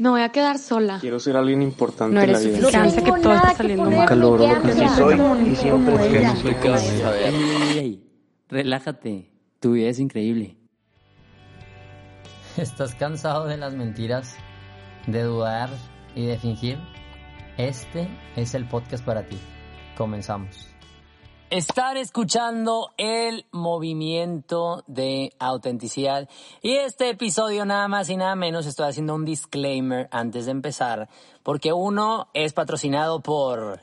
Me voy a quedar sola. Quiero ser alguien importante No en la eres vida. suficiente, que todo está saliendo mal. Calor, lo que Sí soy y siempre ¿Por qué seré. no soy como ella? Ey, ey, ey, relájate. Tu vida es increíble. ¿Estás cansado de las mentiras, de dudar y de fingir? Este es el podcast para ti. Comenzamos. Estar escuchando el movimiento de autenticidad. Y este episodio nada más y nada menos estoy haciendo un disclaimer antes de empezar. Porque uno es patrocinado por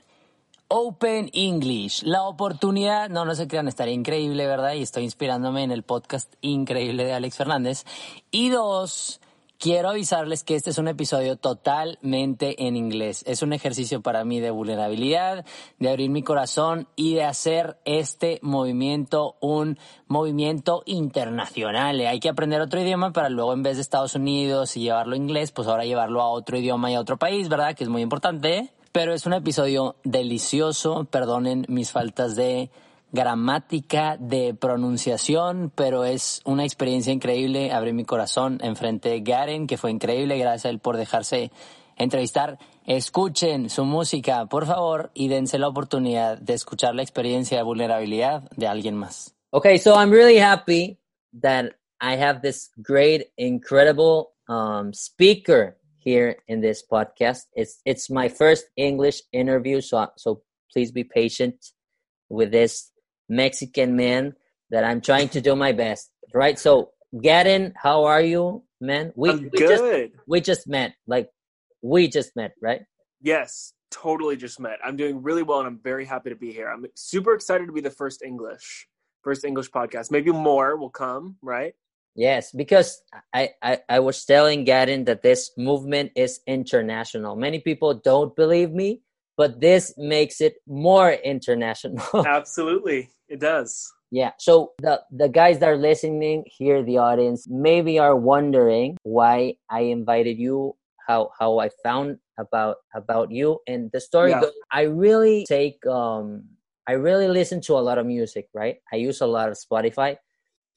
Open English. La oportunidad, no, no se crean, estaría increíble, ¿verdad? Y estoy inspirándome en el podcast increíble de Alex Fernández. Y dos, quiero avisarles que este es un episodio totalmente en inglés. Es un ejercicio para mí de vulnerabilidad, de abrir mi corazón y de hacer este movimiento un movimiento internacional. Hay que aprender otro idioma para luego en vez de Estados Unidos y llevarlo a inglés, pues ahora llevarlo a otro idioma y a otro país, ¿verdad? Que es muy importante. Pero es un episodio delicioso, perdonen mis faltas de gramática, de pronunciación, pero es una experiencia increíble. Abrí mi corazón enfrente de Garen, que fue increíble, gracias a él por dejarse entrevistar. Escuchen su música, por favor, y dense la oportunidad de escuchar la experiencia de vulnerabilidad de alguien más. Okay, so I'm really happy that I have this great, incredible um, speaker here in this podcast. It's it's my first English interview, so so please be patient with this Mexican man that I'm trying to do my best. Right. So, Gadden, how are you, man? We I'm we just good. we just met. Like we just met, right? Yes, totally just met. I'm doing really well and I'm very happy to be here. I'm super excited to be the first English, first English podcast. Maybe more will come, right? Yes, because I, I, I was telling Gadden that this movement is international. Many people don't believe me, but this makes it more international. Absolutely. It does. yeah. So the the guys that are listening here, the audience, maybe are wondering why I invited you, how how I found about about you, and the story. Yeah. goes, I really take um I really listen to a lot of music, right? I use a lot of Spotify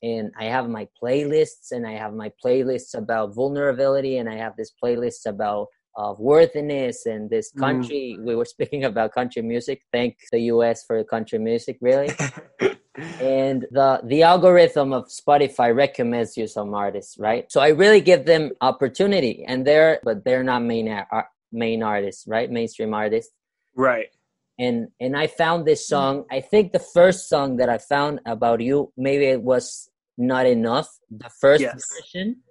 and I have my playlists and I have my playlists about vulnerability and I have this playlists about uh, worthiness and this Mm. country. We were speaking about country music. Thank the US for country music, really. and the the algorithm of Spotify recommends you some artists, right? So I really give them opportunity, and they're but they're not main ar- main artists, right? Mainstream artists right. and and I found this song. I think the first song that I found about you, maybe it was not enough. The first Yes. version,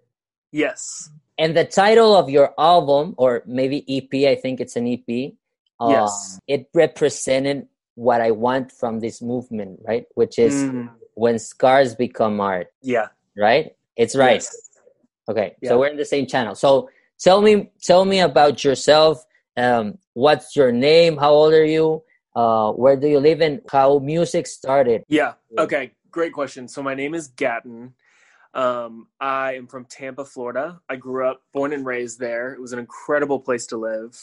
Yes. and the title of your album, or maybe EP. I think it's an EP. um, Yes. It represented what I want from this movement, right? Which is Mm, when scars become art, yeah. right? It's right. Yes. Okay, Yeah. so we're in the same channel. So tell me, tell me about yourself. Um, what's your name? How old are you? Uh, where do you live? And how music started? Yeah. Yeah. Okay. Great question. So my name is Gatton. Um, I am from Tampa, Florida. I grew up, born and raised there. It was an incredible place to live.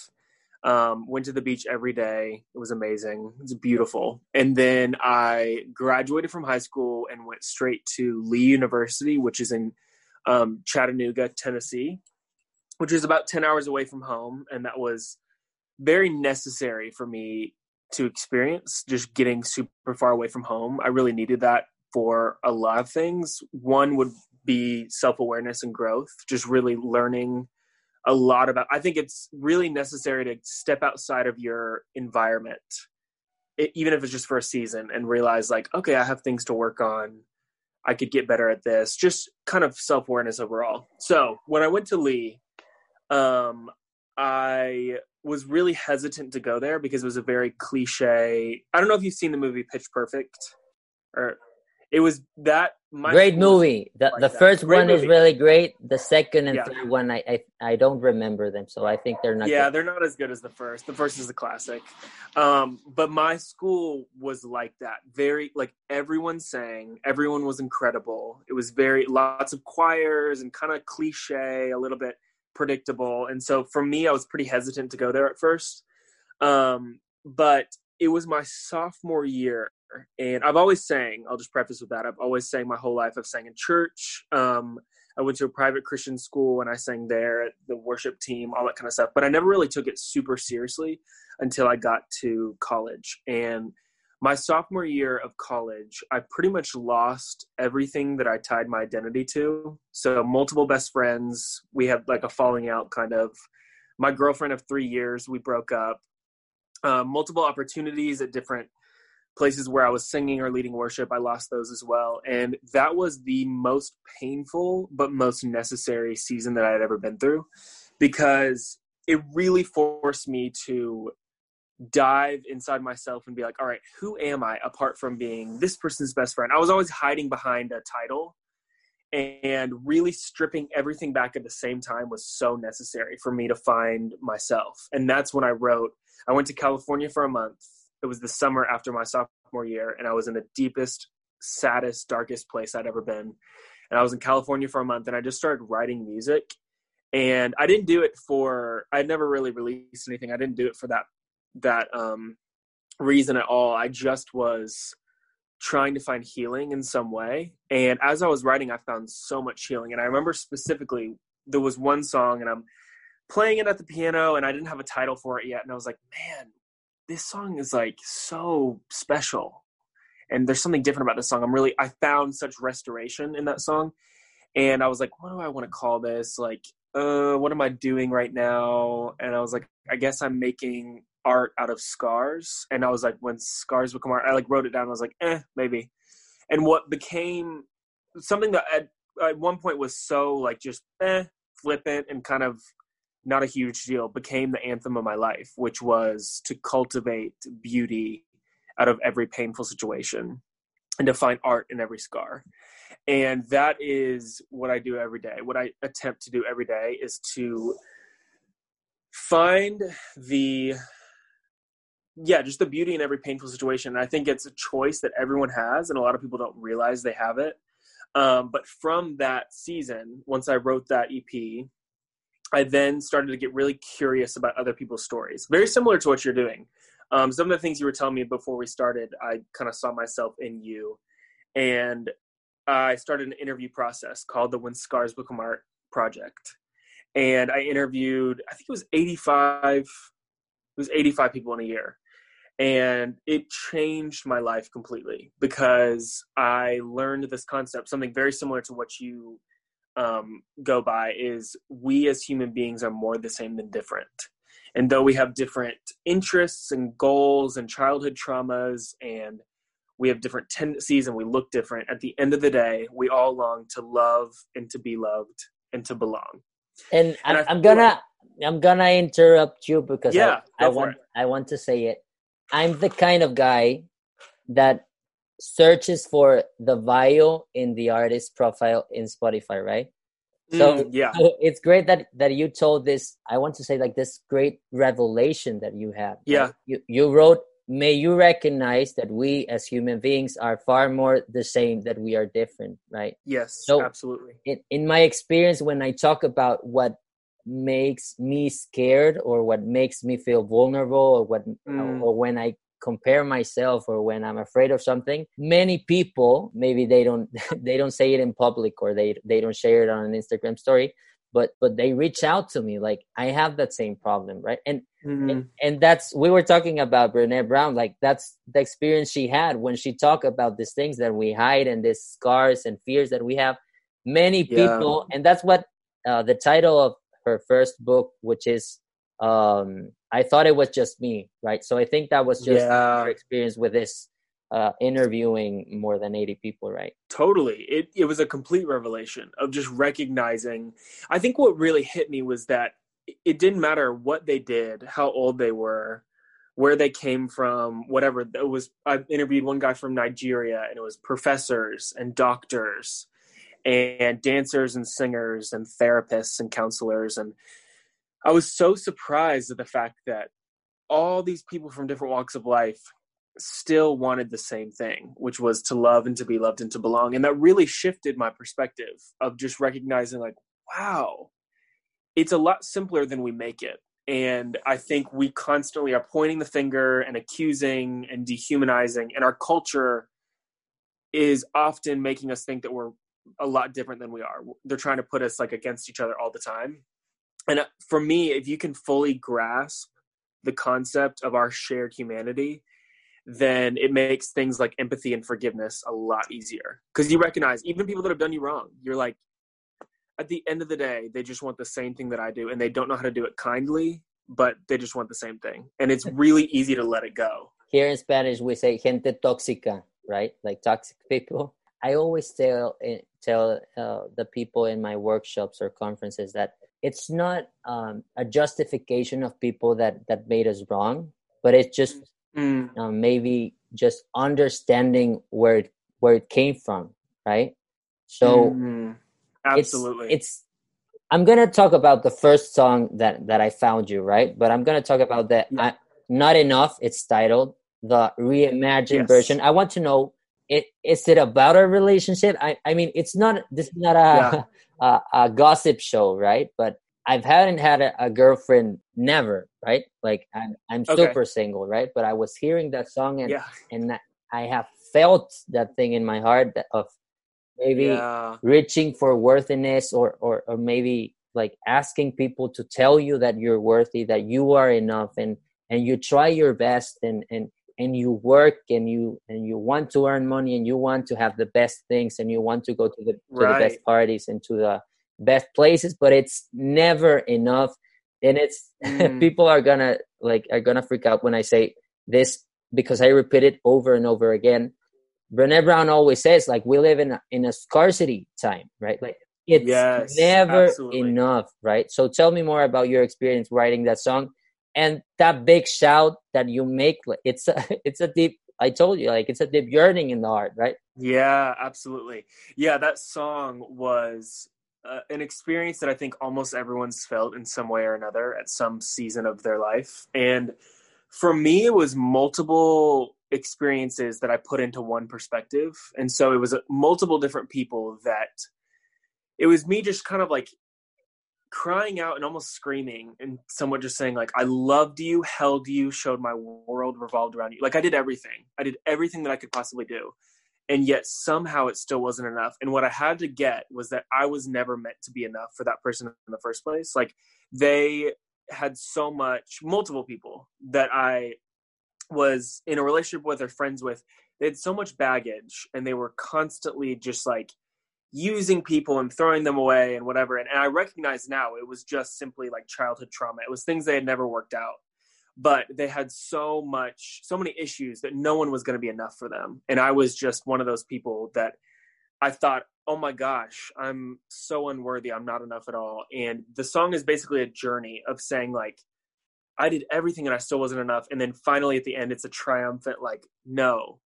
Um, went to the beach every day. It was amazing. It was beautiful. And then I graduated from high school and went straight to Lee University, which is in um, Chattanooga, Tennessee, which is about 10 hours away from home. And that was very necessary for me to experience just getting super far away from home. I really needed that for a lot of things. One would be self awareness and growth, just really learning a lot about. I think it's really necessary to step outside of your environment, e- even if it's just for a season, and realize, like, okay, I have things to work on. I could get better at this. Just kind of self awareness overall. So when I went to Lee, um, I was really hesitant to go there because it was a very cliche. I don't know if you've seen the movie Pitch Perfect, or it was that. My great movie. The like the first one is really great. The second and Yeah. third one, I, I I don't remember them, so I think they're not. yeah, good. they're not as good as the first. The first is a classic. Um, but my school was like that. Very like everyone sang, everyone was incredible. It was very lots of choirs and kind of cliche, a little bit predictable. And so for me, I was pretty hesitant to go there at first. Um, but it was my sophomore year and I've always sang, I'll just preface with that. I've always sang my whole life. I've sang in church. Um, I went to a private Christian school and I sang there at the worship team, all that kind of stuff. But I never really took it super seriously until I got to college. And my sophomore year of college, I pretty much lost everything that I tied my identity to. So, multiple best friends, we had like a falling out kind of. My girlfriend of three years, we broke up. Uh, multiple opportunities at different places where I was singing or leading worship, I lost those as well. And that was the most painful but most necessary season that I had ever been through because it really forced me to dive inside myself and be like, all right, who am I apart from being this person's best friend? I was always hiding behind a title and really stripping everything back at the same time was so necessary for me to find myself. And that's when I wrote, I went to California for a month it was the summer after my sophomore year, and I was in the deepest, saddest, darkest place I'd ever been. And I was in California for a month, and I just started writing music. And I didn't do it for. I never really released anything. I didn't do it for that that um, reason at all. I just was trying to find healing in some way. And as I was writing, I found so much healing. And I remember specifically there was one song, and I'm playing it at the piano, and I didn't have a title for it yet. And I was like, man, this song is like so special. And there's something different about this song. I'm really i found such restoration in that song. And i was like what do i want to call this? Like uh what am i doing right now? And i was like i guess i'm making art out of scars. And i was like when scars become art i like wrote it down. I was like eh maybe. And what became something that at, at one point was so like just eh flippant and kind of not a huge deal, became the anthem of my life, which was to cultivate beauty out of every painful situation and to find art in every scar. And that is what I do every day. What I attempt to do every day is to find the yeah, just the beauty in every painful situation. And I think it's a choice that everyone has, and a lot of people don't realize they have it. Um, but from that season, once I wrote that EP, I then started to get really curious about other people's stories. Very similar to what you're doing. Um, some of the things you were telling me before we started, I kind of saw myself in you. And I started an interview process called the When Scars Become Art Project. And I interviewed, I think it was 85, it was 85 people in a year. And it changed my life completely because I learned this concept, something very similar to what you um, go by is we as human beings are more the same than different. And though we have different interests and goals and childhood traumas and we have different tendencies and we look different, at the end of the day, we all long to love and to be loved and to belong. And, and I'm, I'm gonna I'm gonna interrupt you because yeah, I, I want it. I want to say it. I'm the kind of guy that searches for the bio in the artist profile in Spotify, right? So mm, yeah, so it's great that that you told this. I want to say like this great revelation that you had. Yeah, right? you you wrote. May you recognize that we as human beings are far more the same that we are different, right? Yes, so absolutely. In, in my experience, when I talk about what makes me scared or what makes me feel vulnerable or what mm. or when I compare myself or when i'm afraid of something many people maybe they don't they don't say it in public or they they don't share it on an instagram story but but they reach out to me like i have that same problem right and mm-hmm. and, and, that's we were talking about Brené Brown like that's the experience she had when she talked about these things that we hide and these scars and fears that we have many people yeah. and that's what uh, the title of her first book which is um I thought it was just me, right? So I think that was just yeah. your experience with this uh, interviewing more than 80 people, right? Totally. It it was a complete revelation of just recognizing. I think what really hit me was that it didn't matter what they did, how old they were, where they came from, whatever. It was I interviewed one guy from Nigeria and it was professors and doctors and dancers and singers and therapists and counselors and I was so surprised at the fact that all these people from different walks of life still wanted the same thing, which was to love and to be loved and to belong. And that really shifted my perspective of just recognizing, like, wow, it's a lot simpler than we make it. And I think we constantly are pointing the finger and accusing and dehumanizing, and our culture is often making us think that we're a lot different than we are. They're trying to put us like against each other all the time. And uh, for me, if you can fully grasp the concept of our shared humanity, then it makes things like empathy and forgiveness a lot easier. Because you recognize even people that have done you wrong, you're like, at the end of the day, they just want the same thing that I do, and they don't know how to do it kindly, but they just want the same thing. And it's really easy to let it go. Here in Spanish, we say gente tóxica, right? Like toxic people. I always tell eh, tell uh, the people in my workshops or conferences that it's not um, a justification of people that that made us wrong, but it's just mm. um, maybe just understanding where it, where it came from, right? So mm. absolutely, it's, it's I'm gonna talk about the first song that that I found you, right? But I'm gonna talk about the yeah. not enough. It's titled the reimagined yes. version. I want to know it is it about a relationship? I I mean, it's not. This is not a yeah. a, a, gossip show, right? But I've hadn't had a, a girlfriend never, right? Like I'm I'm okay. super single, right? But I was hearing that song and yeah. and I have felt that thing in my heart that of maybe yeah. reaching for worthiness or, or or maybe like asking people to tell you that you're worthy that you are enough and and you try your best and and and you work and you and you want to earn money and you want to have the best things and you want to go to the to right. the best parties and to the best places but it's never enough and it's mm. people are gonna like are gonna freak out when i say this because i repeat it over and over again Brené Brown always says like we live in a, in a scarcity time, right? Like it's yes, never absolutely. enough, right? So tell me more about your experience writing that song and that big shout that you make. It's a, it's a deep. I told you, like it's a deep yearning in the heart, right? Yeah, absolutely. Yeah, that song was uh, an experience that I think almost everyone's felt in some way or another at some season of their life, and for me, it was multiple experiences that I put into one perspective. And so it was multiple different people that it was me just kind of like crying out and almost screaming and someone just saying like I loved you, held you, showed my world revolved around you. Like I did everything. I did everything that I could possibly do. And yet somehow it still wasn't enough. And what I had to get was that I was never meant to be enough for that person in the first place. Like they had so much multiple people that I was in a relationship with or friends with they had so much baggage and they were constantly just like using people and throwing them away and whatever. And, and i recognize now it was just simply like childhood trauma. It was things they had never worked out. But they had so much so many issues that no one was going to be enough for them. And i was just one of those people that i thought oh my gosh i'm so unworthy. I'm not enough at all. And the song is basically a journey of saying like I did everything and I still wasn't enough. And then finally at the end, it's a triumphant, like, no,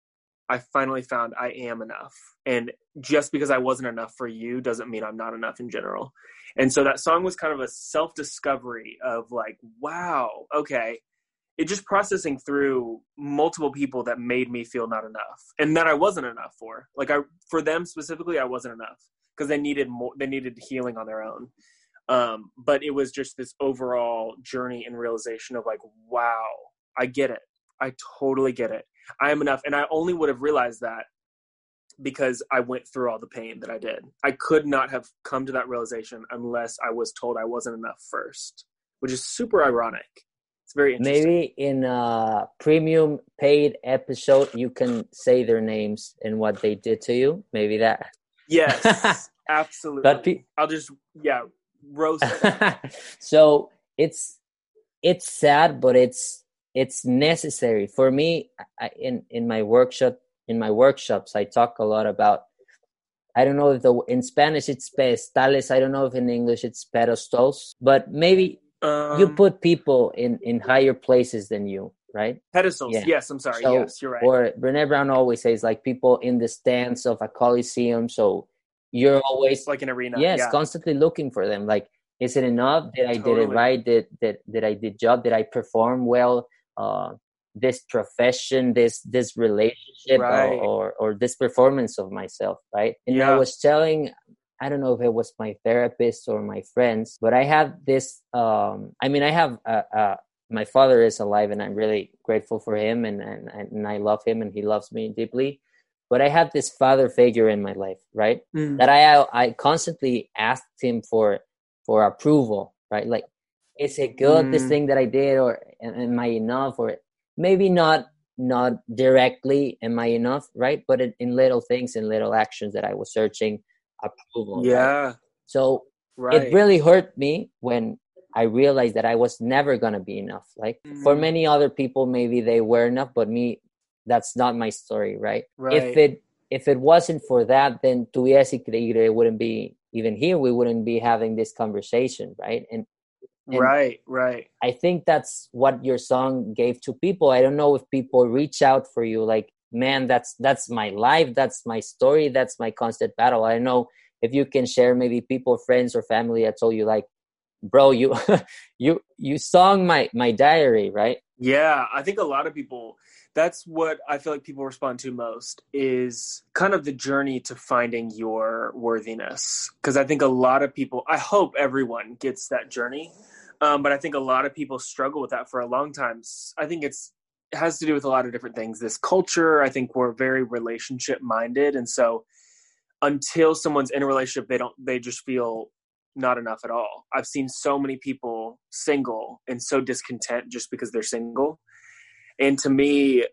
I finally found I am enough. And just because I wasn't enough for you doesn't mean I'm not enough in general. And so that song was kind of a self discovery of like, wow, okay. It just processing through multiple people that made me feel not enough and that I wasn't enough for. Like I for them specifically, I wasn't enough because they needed more they needed healing on their own. Um, but it was just this overall journey and realization of like, wow, I get it. I totally get it. I am enough. And I only would have realized that because I went through all the pain that I did. I could not have come to that realization unless I was told I wasn't enough first, which is super ironic. It's very interesting. Maybe in a premium paid episode, you can say their names and what they did to you. Maybe that. Yes, absolutely. But pe- I'll just, yeah, roast. so it's it's sad, but it's it's necessary for me. I, in in my workshop in my workshops, I talk a lot about. I don't know if the in Spanish it's pedestales. I don't know if in English it's pedestals, but maybe um, you put people in in higher places than you, right? Pedestals. Yeah. Yes, I'm sorry. So, yes, you're right. Or Brené Brown always says like people in the stands of a coliseum. So you're always like an arena yes yeah. constantly looking for them like is it enough did i totally. did it right did, did did i did job did i perform well uh this profession this this relationship right. or, or, or this performance of myself right and yeah. i was telling i don't know if it was my therapist or my friends but i have this um i mean i have a, a my father is alive and i'm really grateful for him and, and and i love him and he loves me deeply but I have this father figure in my life, right? Mm. That I I constantly asked him for for approval, right? Like, is it good this Mm. thing that I did, or am I enough, or maybe not not directly am I enough, right? But in, in little things, in little actions that I was searching approval. right? Yeah. So Right. it really hurt me when I realized that I was never gonna be enough. Like for Mm. many other people, maybe they were enough, but me, that's not my story, right? right. If it if it wasn't for that, then Tuviera y Creíre wouldn't be even here. We wouldn't be having this conversation, right? And and- right. Right. I think that's what your song gave to people. I don't know if people reach out for you like, man, that's that's my life, that's my story, that's my constant battle. I don't know if you can share maybe people, friends or family that told you like, bro, you you you sung my my diary, right? Yeah, I think a lot of people that's what I feel like people respond to most is kind of the journey to finding your worthiness. Because I think a lot of people, I hope everyone gets that journey, um, but I think a lot of people struggle with that for a long time. I think it's it has to do with a lot of different things. This culture, I think we're very relationship minded, and so until someone's in a relationship, they don't they just feel not enough at all. I've seen so many people single and so discontent just because they're single. And to me,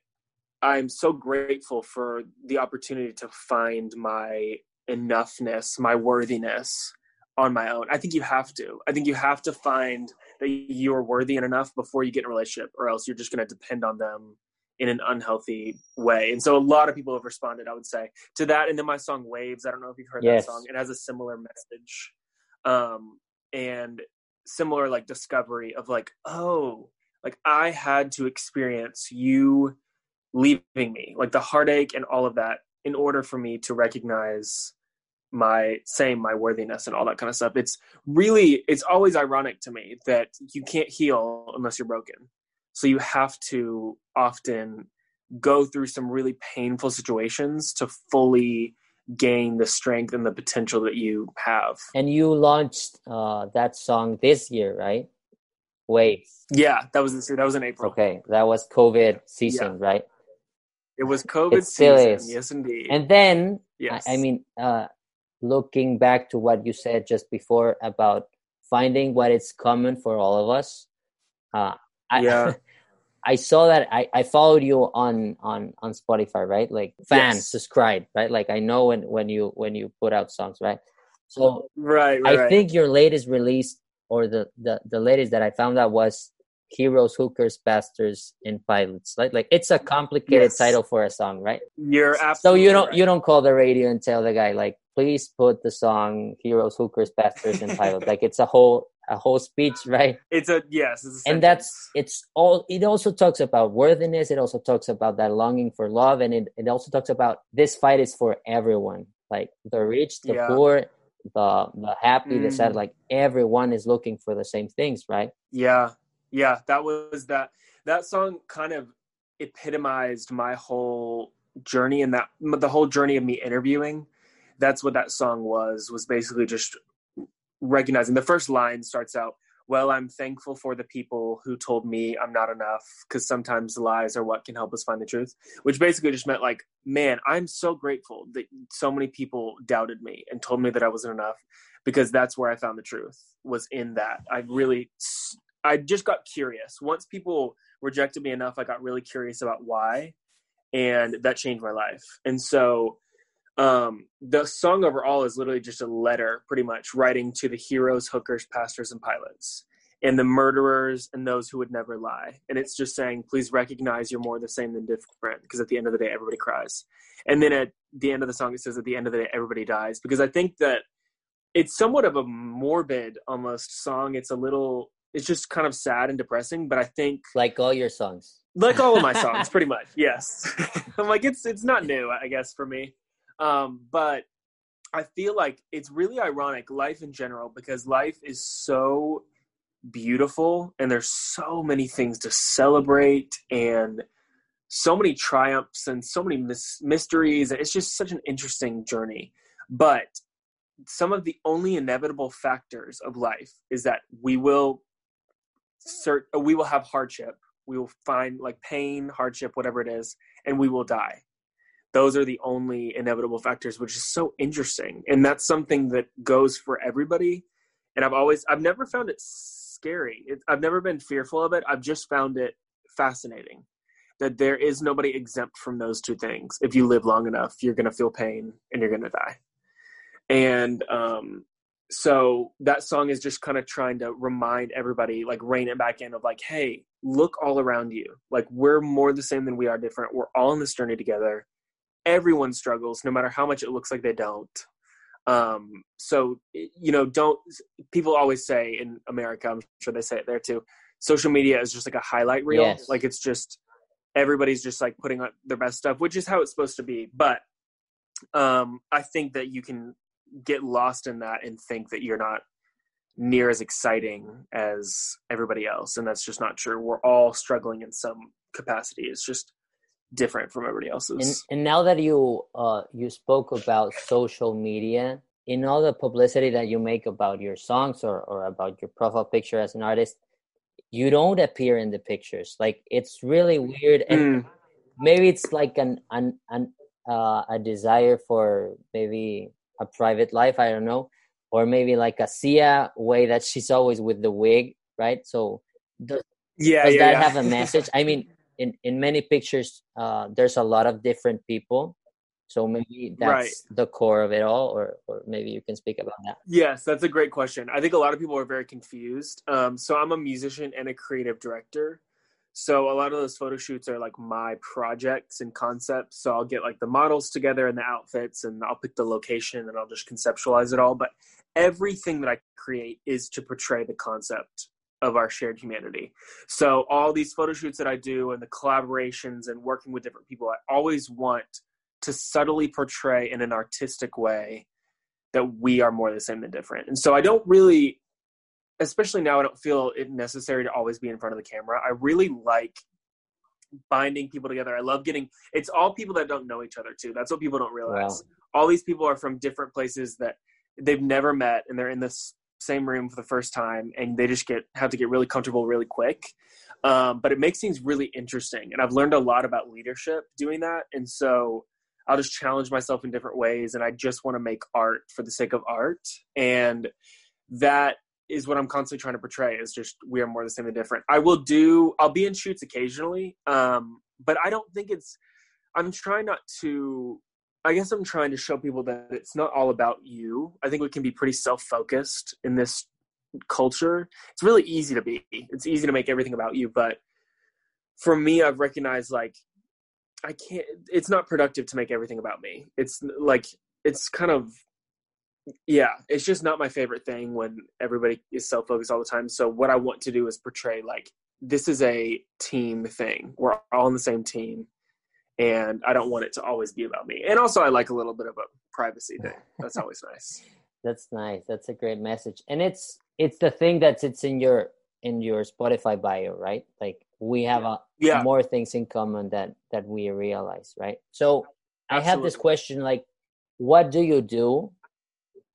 I'm so grateful for the opportunity to find my enoughness, my worthiness on my own. I think you have to. I think you have to find that you're worthy and enough before you get in a relationship, or else you're just going to depend on them in an unhealthy way. And so a lot of people have responded, I would say, to that. And then my song Waves, I don't know if you've heard Yes. that song. It has a similar message. Um, and similar like discovery of like, oh, like I had to experience you leaving me, like the heartache and all of that in order for me to recognize my same my worthiness and all that kind of stuff. It's really it's always ironic to me that you can't heal unless you're broken. So you have to often go through some really painful situations to fully gain the strength and the potential that you have. And you launched uh, that song this year, right? Waves. Yeah, that was this year. That was in April. Okay, that was COVID season, right? It was COVID It season. is. Yes, indeed. And then yes. I, I mean, uh, looking back to what you said just before about finding what is common for all of us, uh, I, Yeah. I saw that I, I followed you on on on Spotify, right? Like fan, Yes. subscribe, right? Like I know when when you when you put out songs, right? So right, right, I right. think your latest release or the, the the latest that I found out was Heroes, Hookers, Pastors, and Pilots. Like like it's a complicated Yes. title for a song, right? you're So you don't right. you don't call the radio and tell the guy like please put the song Heroes, Hookers, Pastors, and Pilots. like it's a whole a whole speech, right? It's a yes, it's a and that's it's all it also talks about worthiness it also talks about that longing for love and it, it also talks about this fight is for everyone like the rich the Yeah. poor the the happy the sad Mm. like everyone is looking for the same things right Yeah, yeah, that was that. That song kind of epitomized my whole journey, and that the whole journey of me interviewing. That's what that song was. Was basically just recognizing. The first line starts out, "Well, I'm thankful for the people who told me I'm not enough, because sometimes lies are what can help us find the truth." Which basically just meant like, man, I'm so grateful that so many people doubted me and told me that I wasn't enough, because that's where I found the truth was in that. I really I just got curious. Once people rejected me enough, I got really curious about why, and that changed my life. And so, um, the song overall is literally just a letter, pretty much writing to the heroes, hookers, pastors, and pilots, and the murderers and those who would never lie. And it's just saying, please recognize you're more the same than different, because at the end of the day, everybody cries. And then at the end of the song, it says, at the end of the day, everybody dies, because I think that it's somewhat of a morbid almost song. It's a little it's just kind of sad and depressing, but I think like all your songs like all of my songs pretty much. Yes. I'm like it's it's not new, I guess for me. Um but I feel like it's really ironic life in general because life is so beautiful and there's so many things to celebrate and so many triumphs and so many mis- mysteries it's just such an interesting journey. But some of the only inevitable factors of life is that we will cert- we will have hardship. We will find like pain hardship whatever it is and we will die those are the only inevitable factors which is so interesting. And that's something that goes for everybody. And i've always i've never found it scary. It, i've never been fearful of it. I've just found it fascinating that there is nobody exempt from those two things. If you live long enough you're going to feel pain and you're going to die. And um so that song is just kind of trying to remind everybody like rein it back in of like hey look all around you. Like we're more the same than we are different. We're all on this journey together everyone struggles no matter how much it looks like they don't. Um so you know don't people always say in america i'm sure they say it there too social media is just like a highlight reel. Yes. like it's just everybody's just like putting on their best stuff which is how it's supposed to be. But um i think that you can get lost in that and think that you're not near as exciting as everybody else and that's just not true. We're all struggling in some capacity. It's just different from everybody else's. and, and now that you uh you spoke about social media in all the publicity that you make about your songs or, or about your profile picture as an artist you don't appear in the pictures. Like it's really weird and Mm, maybe it's like an an, an uh, a desire for maybe a private life i don't know or maybe like a sia way that she's always with the wig right? So does, yeah does yeah, that yeah. have a message? I mean in in many pictures uh there's a lot of different people so maybe that's Right. the core of it all or or maybe you can speak about that Yes, that's a great question. I think a lot of people are very confused. Um, so I'm a musician and a creative director. So a lot of those photo shoots are like my projects and concepts. So I'll get like the models together and the outfits and I'll pick the location and I'll just conceptualize it all. But everything that I create is to portray the concept of our shared humanity. So all these photo shoots that I do and the collaborations and working with different people, I always want to subtly portray in an artistic way that we are more the same than different. And so I don't really, especially now, I don't feel it necessary to always be in front of the camera. I really like binding people together. I love getting, it's all people that don't know each other too. That's what people don't realize. All these people are from different places that they've never met and they're in this same room for the first time and they just get, have to get really comfortable really quick. Um, but it makes things really interesting. And I've learned a lot about leadership doing that. And so, I'll just challenge myself in different ways and I just want to make art for the sake of art. And that is what I'm constantly trying to portray is just we are more the same than different. I will do I'll be in shoots occasionally. Um, but I don't think it's I'm trying not to I guess I'm trying to show people that it's not all about you. I think we can be pretty self-focused in this culture. It's really easy to be. It's easy to make everything about you, but for me I've recognized like I can't. It's not productive to make everything about me. It's like it's kind of yeah. It's just not my favorite thing when everybody is self focused all the time. So what I want to do is portray like this is a team thing. We're all on the same team, and I don't want it to always be about me. And also, I like a little bit of a privacy thing. That's always nice. that's nice that's a great message and it's it's the thing that sits in your in your spotify bio right like we have a Yeah. more things in common that that we realize right so i have this question like what do you do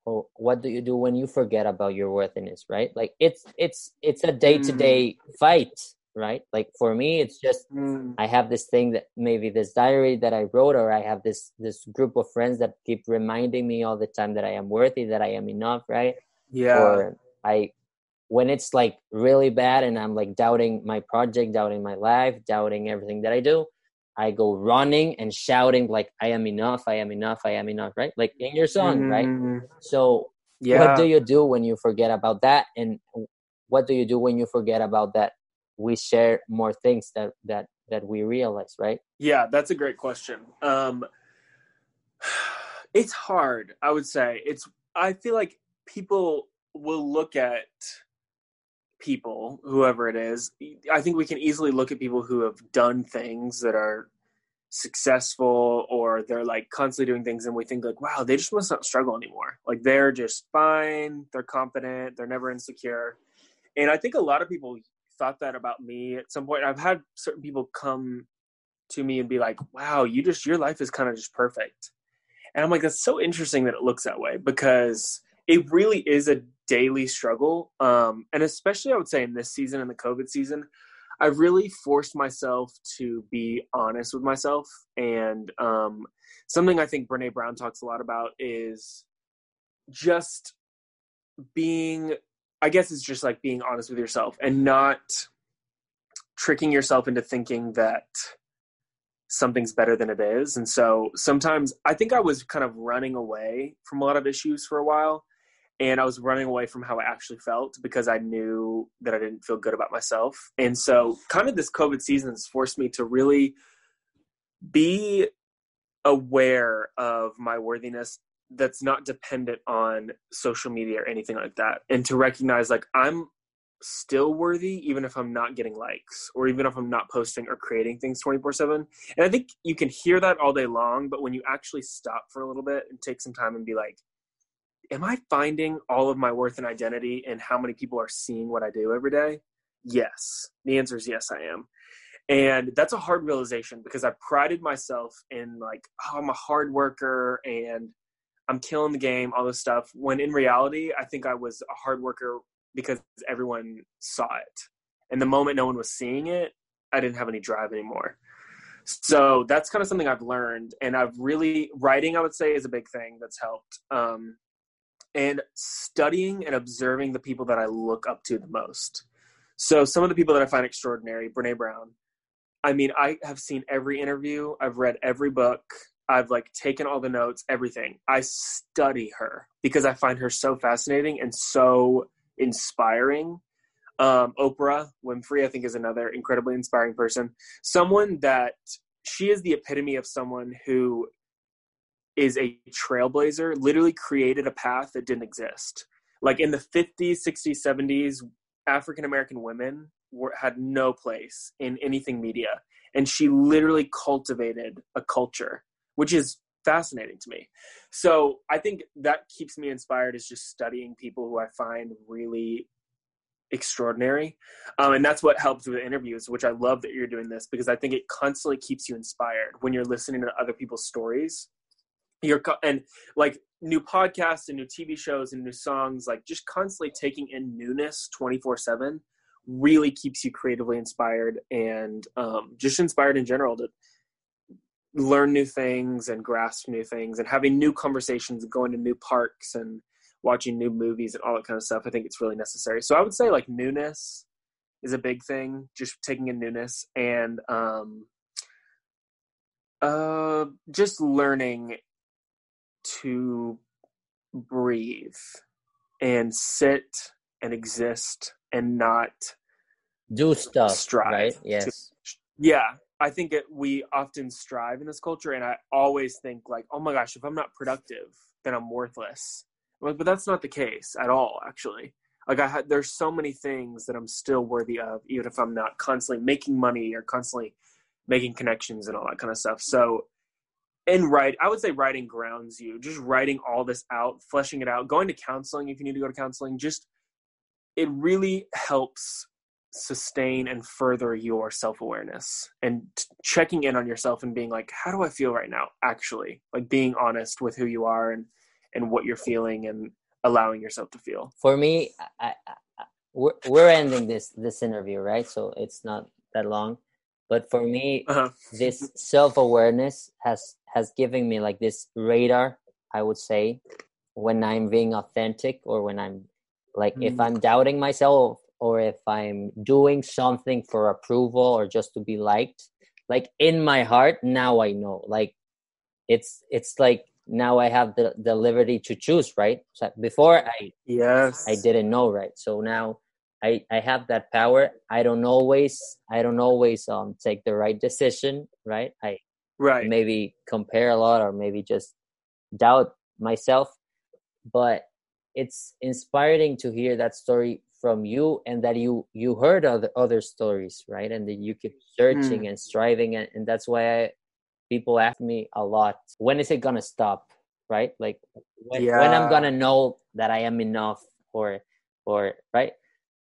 or what do you do when you forget about your worthiness right like it's it's it's a day-to-day mm. fight right? Like for me it's just Mm, i have this thing that maybe this diary that i wrote or i have this this group of friends that keep reminding me all the time that i am worthy that i am enough right? Yeah. or i when it's like really bad and i'm like doubting my project doubting my life doubting everything that i do i go running and shouting like i am enough i am enough i am enough right? Like in your song right? Mm, so Yeah. what do you do when you forget about that? And what do you do when you forget about that we share more things that that that we realize right Yeah, that's a great question. Um, it's hard, I would say. It's I feel like people will look at people, whoever it is. I think we can easily look at people who have done things that are successful or they're like constantly doing things and we think like wow they just must not struggle anymore like they're just fine they're confident they're never insecure and i think a lot of people thought that about me at some point i've had certain people come to me and be like, wow, you just, your life is kind of just perfect. And I'm like, that's so interesting that it looks that way because it really is a daily struggle. Um, and especially I would say in this season, in the COVID season, I've really forced myself to be honest with myself. And um, something I think Brene Brown talks a lot about is just being, I guess it's just like being honest with yourself and not tricking yourself into thinking that something's better than it is. And so sometimes I think I was kind of running away from a lot of issues for a while. And I was running away from how I actually felt because I knew that I didn't feel good about myself. And so, kind of, this COVID season has forced me to really be aware of my worthiness that's not dependent on social media or anything like that. And to recognize, like, I'm still worthy even if I'm not getting likes or even if I'm not posting or creating things 24 7. And I think you can hear that all day long, but when you actually stop for a little bit and take some time and be like, am I finding all of my worth and identity in how many people are seeing what I do every day? Yes. The answer is yes, I am. And that's a hard realization because I prided myself in like, oh, I'm a hard worker and I'm killing the game, all this stuff. When in reality, I think I was a hard worker because everyone saw it. And the moment no one was seeing it, I didn't have any drive anymore. So that's kind of something I've learned. And I've really, writing, I would say, is a big thing that's helped. Um, and studying and observing the people that I look up to the most. So some of the people that I find extraordinary, Brene Brown. I mean, I have seen every interview, I've read every book, I've like taken all the notes, everything. I study her because I find her so fascinating and so inspiring. Um, Oprah Winfrey, I think, is another incredibly inspiring person. Someone that she is the epitome of someone who is a trailblazer, literally created a path that didn't exist. Like in the 50s, 60s, 70s, African American women were, had no place in anything media. And she literally cultivated a culture, which is fascinating to me. So I think that keeps me inspired is just studying people who I find really extraordinary. Um, and that's what helps with interviews, which I love that you're doing this because I think it constantly keeps you inspired when you're listening to other people's stories you're and like new podcasts and new tv shows and new songs like just constantly taking in newness 24 7 really keeps you creatively inspired and um, just inspired in general to learn new things and grasp new things and having new conversations and going to new parks and watching new movies and all that kind of stuff i think it's really necessary. So i would say like newness is a big thing just taking in newness and um uh just learning to breathe and sit and exist and not do stuff strive right yes. To, yeah i think it, we often strive in this culture and i always think like oh my gosh if i'm not productive then i'm worthless. Like, but that's not the case at all actually. Like i had there's so many things that i'm still worthy of even if i'm not constantly making money or constantly making connections and all that kind of stuff. So and write i would say writing grounds you just writing all this out fleshing it out going to counseling if you need to go to counseling just it really helps sustain and further your self-awareness and checking in on yourself and being like how do i feel right now actually like being honest with who you are and and what you're feeling and allowing yourself to feel for me I, I, we're, we're ending this this interview right so it's not that long but for me uh-huh. this self-awareness has has given me like this radar i would say when i'm being authentic or when i'm like mm. if i'm doubting myself or if i'm doing something for approval or just to be liked like in my heart now i know like it's it's like now i have the, the liberty to choose right so before i yes i didn't know right so now I, I have that power. I don't always I don't always um take the right decision, right? I right maybe compare a lot or maybe just doubt myself. But it's inspiring to hear that story from you and that you you heard other other stories, right? And that you keep searching mm. and striving and, and that's why I, people ask me a lot, when is it gonna stop? Right? Like when, yeah. when I'm gonna know that I am enough or or right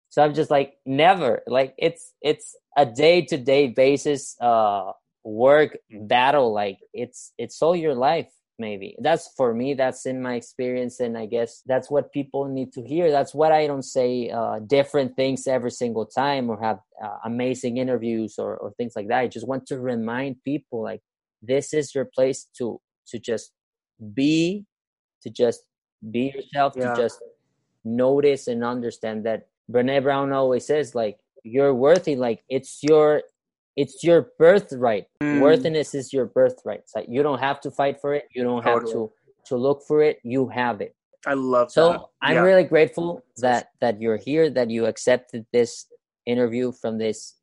so i'm just like never like it's it's a day-to-day basis uh work battle like it's it's all your life maybe. That's for me that's in my experience and i guess that's what people need to hear. That's what i don't say uh, different things every single time or have uh, amazing interviews or, or things like that. I just want to remind people like this is your place to to just be to just be yourself Yeah. to just notice and understand that brene brown always says like you're worthy like it's your it's your birthright Mm. worthiness is your birthright so you don't have to fight for it you don't have to to look for it you have it I love that. so that. i'm Yeah. really grateful that that you're here that you accepted this interview from this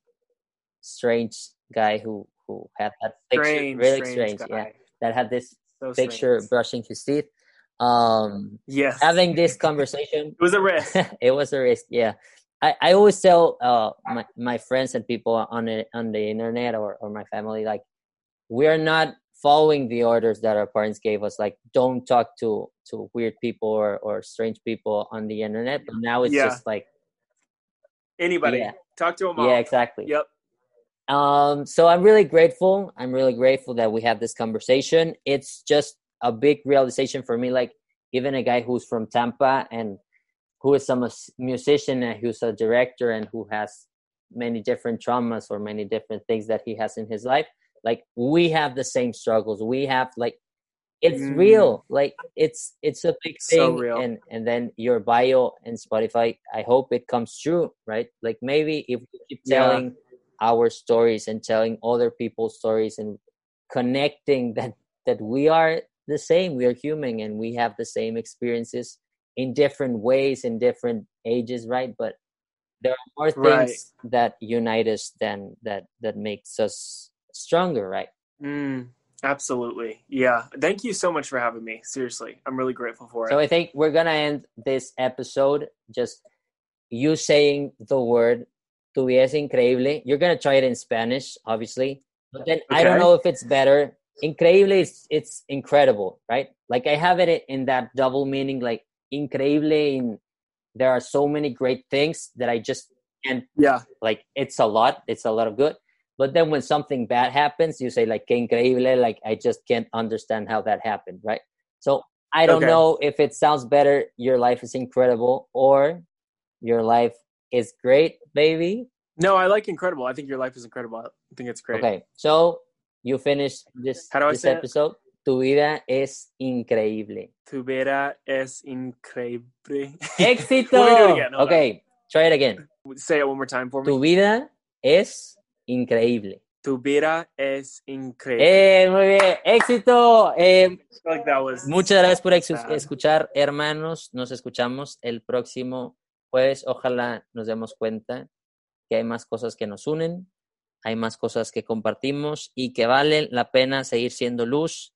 strange guy who who had that picture strange, really strange, strange, yeah that had this So picture strange. brushing his teeth um Yes. having this conversation it was a risk. it was a risk yeah i, I always tell uh, my, my friends and people on the on the internet or, or my family like we're not following the orders that our parents gave us like don't talk to to weird people or, or strange people on the internet but now it's Yeah. just like Anybody. Yeah. Talk to them all. yeah exactly Yep. um so i'm really grateful i'm really grateful that we have this conversation it's just a big realization for me like even a guy who's from tampa and who is a musician and who's a director and who has many different traumas or many different things that he has in his life like we have the same struggles we have like it's Mm. real like it's it's a big thing So real. and and then your bio and spotify i hope it comes true right like maybe if we keep Yeah. telling our stories and telling other people's stories and connecting that that we are the same we are human and we have the same experiences in different ways in different ages right but there are more Right. things that unite us than that that makes us stronger right Mm, absolutely. Yeah. Thank you so much for having me. Seriously. I'm really grateful for it. so i think we're gonna end this episode just you saying the word tu es increíble you're gonna try it in spanish obviously but then i don't know if it's better increíble is it's incredible right like i have it in that double meaning like increíble in there are so many great things that i just can't yeah. like it's a lot it's a lot of good but then when something bad happens you say like que increíble like i just can't understand how that happened right so i don't Okay. know if it sounds better your life is incredible or your life is great baby No, I like incredible. I think your life is incredible. I think it's great. okay so you finish this, How do I this say it? Tu vida es increíble Tu vida es increíble. éxito again. Okay try it again Say it one more time for me. tu vida es increíble Tu vida es increíble. eh, muy bien éxito eh, like Muchas gracias por escuchar, hermanos. Nos escuchamos el próximo jueves. Ojalá nos demos cuenta que hay más cosas que nos unen, hay más cosas que compartimos y que vale la pena seguir siendo luz